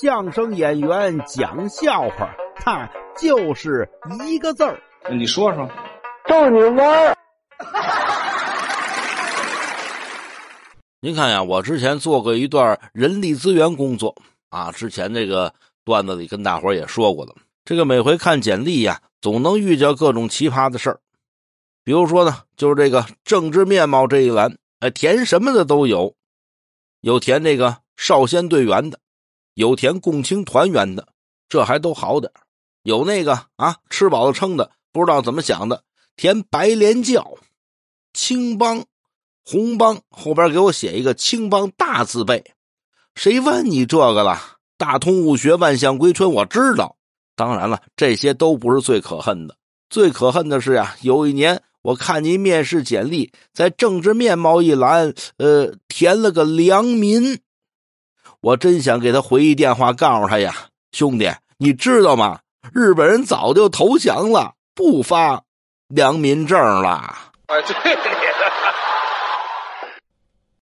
相声演员讲笑话，他就是一个字儿。你说说，逗你玩儿。您看呀，我之前做过一段人力资源工作啊，之前这个段子里跟大伙也说过了。这个每回看简历呀，总能遇见各种奇葩的事儿。比如说呢，就是这个政治面貌这一栏，哎，填什么的都有，有填这个少先队员的，有填共青团员的，这还都好点有那个啊，吃饱了撑的，不知道怎么想的，填白莲教、青帮、红帮，后边给我写一个青帮大字辈。谁问你这个了？大通物学，万象归春，我知道。当然了，这些都不是最可恨的，最可恨的是呀，有一年。我看您面试简历，在政治面貌一栏，呃，填了个良民。我真想给他回一电话，告诉他呀，兄弟，你知道吗？日本人早就投降了，不发良民证了。哎，对。